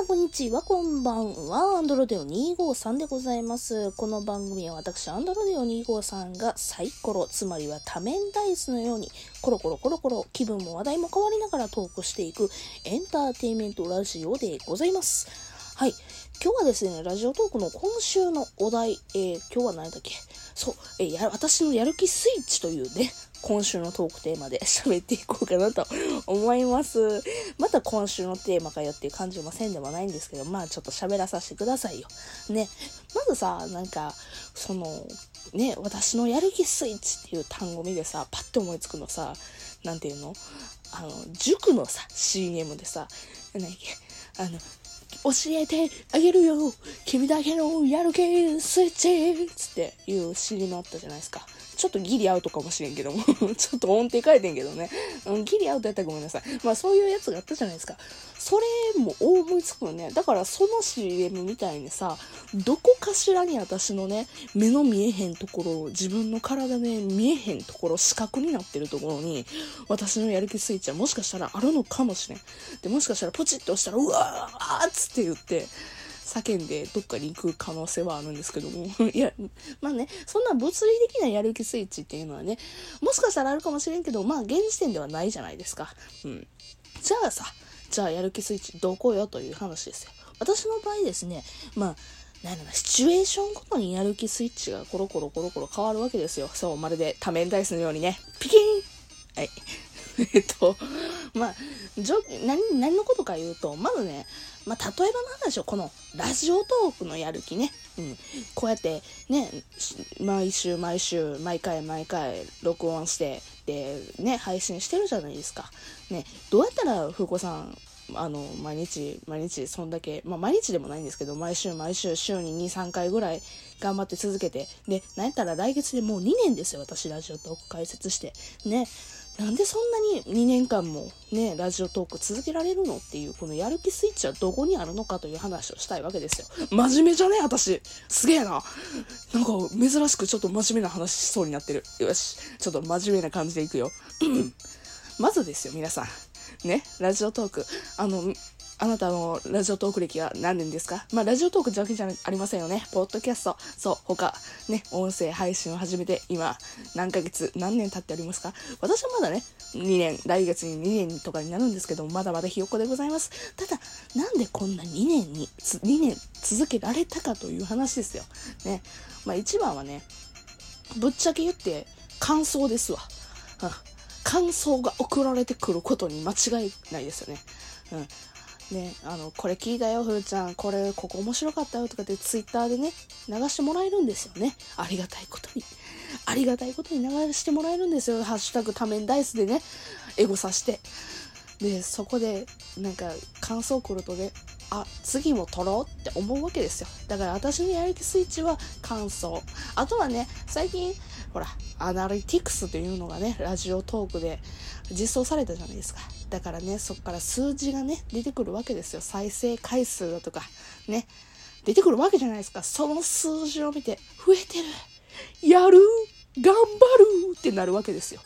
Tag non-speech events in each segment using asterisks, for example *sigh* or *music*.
さんこんにちは、こんばんは。アンドロデオ253でございます。この番組は私、アンドロデオ253がサイコロ、つまりは多面ダイスのように、コロコロコロコロ気分も話題も変わりながらトークしていくエンターテインメントラジオでございます。はい。今日はですね、ラジオトークの今週のお題、えー今日は何だっけ？そう、えーや、私のやる気スイッチというね、今週のトークテーマで *laughs* 喋っていこうかなと思います。また今週のテーマかよっていう感じもせんでもないんですけど、まあちょっと喋らさせてくださいよ。ね。まずさ、なんか、その、ね、私のやる気スイッチっていう単語見でさ、パッて思いつくのさ、なんていうの？あの、塾のさ、CM でさ、なんだっけ、あの、教えてあげるよ君だけのやる気スイッチつっていう CM あったじゃないですか。ちょっとギリアウトかもしれんけども、*laughs* ちょっと音程変えてんけどね。うん、ギリアウトやったらごめんなさい。まあそういうやつがあったじゃないですか。それも思いつくよね。だからその CM みたいにさ、どこかしらに私のね、目の見えへんところ、自分の体で見えへんところ、視覚になってるところに、私のやる気スイッチはもしかしたらあるのかもしれん。で、もしかしたらポチッと押したら、うわーっつって言って、叫んでどっかに行く可能性はあるんですけども。*laughs* いや、まあね、そんな物理的なやる気スイッチっていうのはね、もしかしたらあるかもしれんけど、まあ現時点ではないじゃないですか。うん。じゃあさ、じゃあやる気スイッチどこよという話ですよ。私の場合ですね、まあ、なんだろ、シチュエーションごとにやる気スイッチがコロコロコロコロ変わるわけですよ。そう、まるで多面ダイスのようにね、ピキンはい。*laughs* えっと、まあ、じょ何、何のことか言うと、まずね、まあ、例えばなんでしょう、このラジオトークのやる気ね。うん。こうやってね、毎週毎週、毎回毎回録音して、で、ね、配信してるじゃないですか。ね、どうやったら、風子さん、あの、毎日、毎日、そんだけ、まあ、毎日でもないんですけど、毎週毎週、週に2、3回ぐらい頑張って続けて、で、なんやったら来月でもう2年ですよ、私、ラジオトーク解説して。ね。なんでそんなに2年間もね、ラジオトーク続けられるのっていう、このやる気スイッチはどこにあるのかという話をしたいわけですよ。真面目じゃね？私。すげえな。なんか、珍しくちょっと真面目な話しそうになってる。よし。ちょっと真面目な感じでいくよ。まずですよ、皆さん。ね、ラジオトーク。あの、あなたのラジオトーク歴は何年ですか？まあ、ラジオトークだけじゃありませんよね。ポッドキャスト。そう、他、ね、音声配信を始めて、今、何ヶ月、何年経っておりますか？私はまだね、2年、来月に2年とかになるんですけど、まだまだひよっこでございます。ただ、なんでこんな2年に、2年続けられたかという話ですよ。ね。まあ、一番はね、ぶっちゃけ言って、感想ですわ。感想が送られてくることに間違いないですよね。うん。ね、あの、これ聞いたよ、ふーちゃん。これ、ここ面白かったよとかってツイッターでね、流してもらえるんですよね。ありがたいことに。ありがたいことに流してもらえるんですよ。ハッシュタグ多面ダイスでね、エゴさして。で、そこで、なんか、感想来るとね、あ、次も撮ろうって思うわけですよ。だから私のやる気スイッチは感想。あとはね、最近、ほら、アナリティクスというのがね、ラジオトークで実装されたじゃないですか。だからね、そこから数字がね、出てくるわけですよ。再生回数だとか、ね、出てくるわけじゃないですか。その数字を見て、増えてるやる頑張るってなるわけですよ。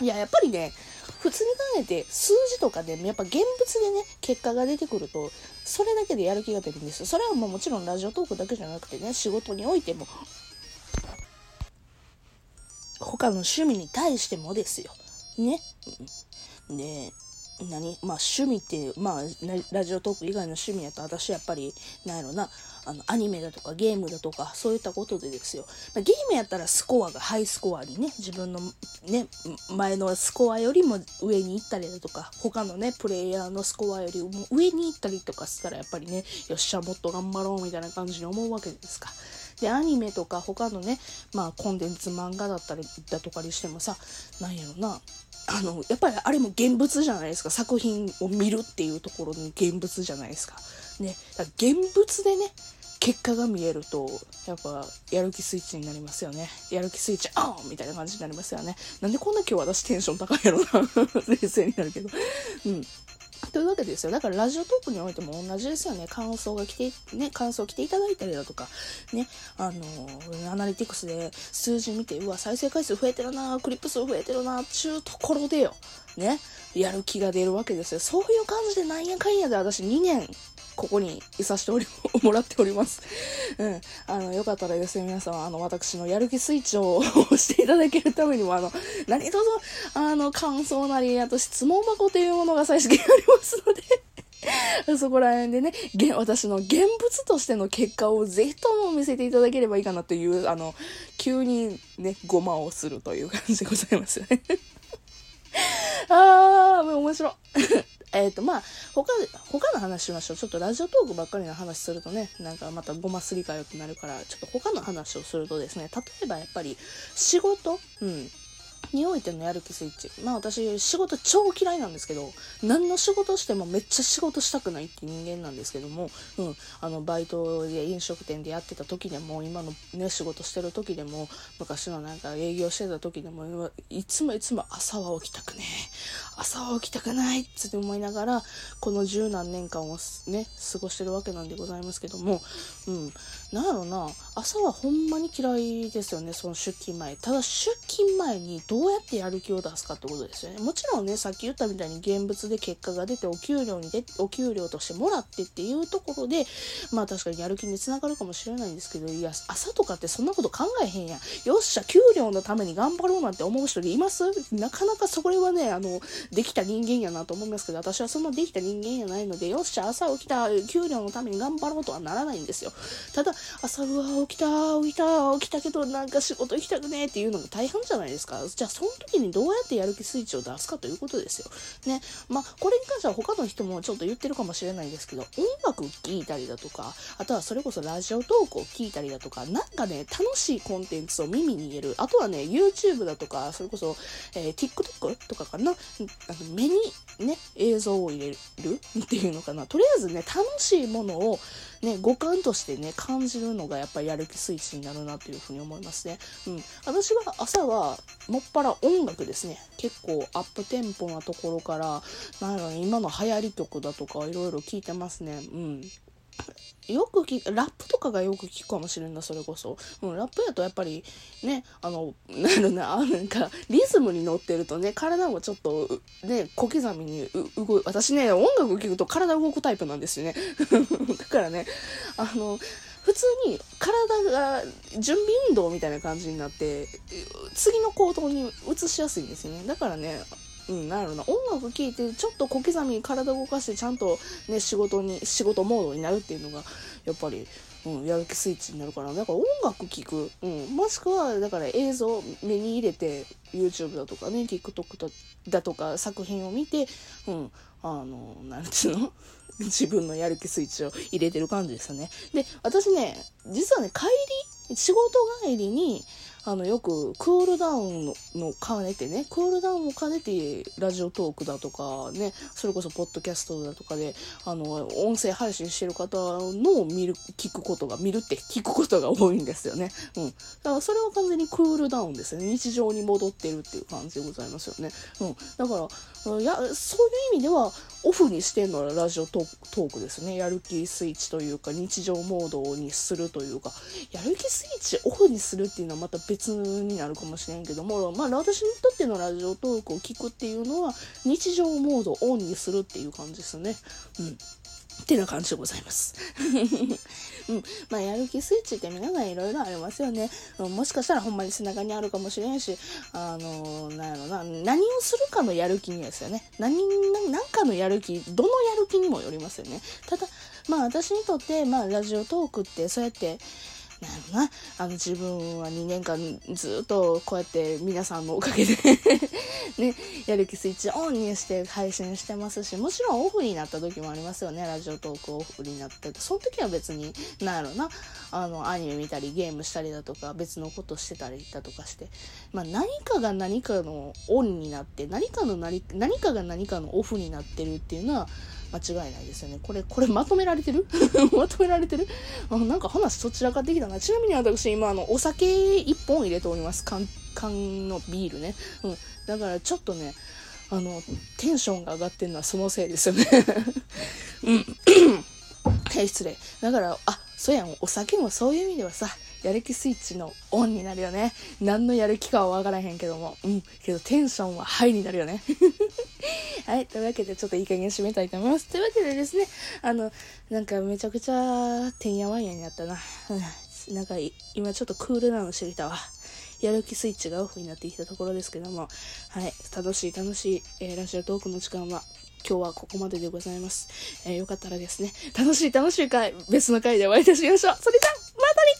いや、やっぱりね、普通に考えて、数字とかで、やっぱ現物でね、結果が出てくると、それだけでやる気が出るんですよ。それはもうもちろんラジオトークだけじゃなくてね、仕事においても、他の趣味に対してもですよ。ね。うんで、何まあ趣味っていう、まあラジオトーク以外の趣味やと私やっぱり、なんやろな、あの、アニメだとかゲームだとか、そういったことでですよ。まあ、ゲームやったらスコアがハイスコアにね、自分のね、前のスコアよりも上に行ったりだとか、他のね、プレイヤーのスコアよりも上に行ったりとかしたらやっぱりね、よっしゃ、もっと頑張ろうみたいな感じに思うわけですか。で、アニメとか他のね、まあコンテンツ漫画だったりだとかにしてもさ、なんやろな、あの、やっぱりあれも現物じゃないですか。作品を見るっていうところの現物じゃないですか。ね。だから現物でね、結果が見えると、やっぱ、やる気スイッチになりますよね。やる気スイッチ、オンみたいな感じになりますよね。なんでこんな今日私テンション高いやろな。*laughs* 冷静になるけど。うん。というわけですよ。だからラジオトークにおいても同じですよね。感想が来て、ね、感想来ていただいたりだとか、ね、あの、アナリティクスで数字見て、うわ、再生回数増えてるな、クリップ数増えてるな、ちゅうところでよ。ね、やる気が出るわけですよ。そういう感じでなんやかんやで私2年、ここにいさせており、*laughs* もらっております。うん。あの、よかったらですね、皆さん、あの、私のやる気スイッチを押していただけるためにも、あの、何卒、あの、感想なり、あと質問箱というものが最終的にありますので *laughs* そこら辺でね、私の現物としての結果をぜひとも見せていただければいいかなという、あの、急にね、ごまをするという感じでございますよね *laughs* あー、もう面白い。えっと、まあ、他、他の話しましょう。ちょっとラジオトークばっかりの話するとね、なんかまたごますりかよってなるから、ちょっと他の話をするとですね、例えばやっぱり仕事、うん。においてのやる気スイッチ。まあ私、仕事超嫌いなんですけど、何の仕事してもめっちゃ仕事したくないって人間なんですけども、うん、あの、バイトで飲食店でやってた時でも、今のね、仕事してる時でも、昔のなんか営業してた時でも、いつもいつも朝は起きたくね朝は起きたくないって思いながら、この十何年間をね、過ごしてるわけなんでございますけども、うん、なんやろな、朝はほんまに嫌いですよね、その出勤前。ただ出勤前にどうやってやる気を出すかってことですよね。もちろんね、さっき言ったみたいに現物で結果が出てお給料にで、お給料としてもらってっていうところで、まあ確かにやる気につながるかもしれないんですけど、いや、朝とかってそんなこと考えへんやん。よっしゃ、給料のために頑張ろうなんて思う人います？なかなかそれはね、あの、できた人間やなと思いますけど、私はそんなできた人間やないので、よっしゃ、朝起きた、給料のために頑張ろうとはならないんですよ。ただ、朝、うわ、起きた、起きた、起きたけど、なんか仕事行きたくねえっていうのが大半じゃないですか。じゃあ、その時にどうやってやる気スイッチを出すかということですよ。ね。まあ、これに関しては他の人もちょっと言ってるかもしれないんですけど、音楽聴いたりだとか、あとはそれこそラジオトークを聞いたりだとか、なんかね、楽しいコンテンツを耳に入れる。あとはね、YouTube だとか、それこそ、えー、TikTok とかかな。あの目にね、映像を入れるっていうのかな。とりあえずね、楽しいものをね、五感としてね、感じるのがやっぱりやる気スイッチになるなというふうに思いますね。うん。私は朝は、もっぱら音楽ですね。結構アップテンポなところから、なんやろ今の流行り曲だとかいろいろ聞いてますね。うん。よく聞ラップとかがよく聞くかもしれんな、それこそ。うん、ラップやとやっぱり、ね、あの、*laughs* なんだな、なんか、リズムに乗ってるとね、体もちょっと、ね、小刻みに動い、私ね、音楽聴くと体動くタイプなんですよね。*laughs* だからね、あの、普通に体が準備運動みたいな感じになって、次の行動に移しやすいんですよね。だからね、うん、なんやろな、音楽聴いて、ちょっと小刻みに体動かして、ちゃんとね、仕事に、仕事モードになるっていうのが、やっぱり、うん、やる気スイッチになるから、だから音楽聴く、うん、もしくは、だから映像目に入れて、YouTube だとかね、TikTok だとか作品を見て、うん、あの、なんつうの？*laughs* 自分のやる気スイッチを入れてる感じですよね。で、私ね、実はね、帰り、仕事帰りに、あの、よく、クールダウンの兼ねてね、クールダウンを兼ねて、ラジオトークだとかね、それこそ、ポッドキャストだとかで、あの、音声配信してる方のを見る、聞くことが、見るって聞くことが多いんですよね。うん。だから、それは完全にクールダウンですよね。日常に戻ってるっていう感じでございますよね。うん。だから、や、そういう意味では、オフにしてんのはラジオトークですね。やる気スイッチというか、日常モードにするというか、やる気スイッチオフにするっていうのはまたになるかもしれんけども、まあ私にとってのラジオトークを聞くっていうのは、日常モードをオンにするっていう感じですね。うん。ってな感じでございます。*laughs* うん。まあ、やる気スイッチって皆さんいろいろありますよね。うん、もしかしたらほんまに背中にあるかもしれんし、あのー、なんやろな、何をするかのやる気にですよね。何、何かのやる気、どのやる気にもよりますよね。ただ、まあ私にとって、まあラジオトークってそうやって、なんな、あの自分は2年間ずっとこうやって皆さんのおかげで *laughs* ね、やる気スイッチオンにして配信してますし、もちろんオフになった時もありますよね、ラジオトークオフになってて。その時は別に、なんやろな、あの、アニメ見たりゲームしたりだとか、別のことしてたりだとかして、まあ何かが何かのオンになって、何かの何、何かが何かのオフになってるっていうのは、間違いないですよね。これ、これまとめられてる？*laughs* まとめられてる？あなんか話そちらかってきたな。ちなみに私今、あの、お酒1本入れております。缶、缶のビールね。うん。だからちょっとね、あの、テンションが上がってるのはそのせいですよね。うん。*coughs* 失礼。だから、あ、そうやん、お酒もそういう意味ではさ、やる気スイッチのオンになるよね。何のやる気かはわからへんけども。うん。けどテンションはハイになるよね。*laughs* はい。というわけで、ちょっといい加減締めたいと思います。というわけでですね、あの、なんかめちゃくちゃ、てんやわんやになったな。*laughs* なんか、今ちょっとクールなの知りたわ。やる気スイッチがオフになってきたところですけども、はい。楽しい楽しい、えー、ラジオトークの時間は、今日はここまででございます。えー、よかったらですね、楽しい楽しい回、別の回でお会いいたしましょう。それじゃまたね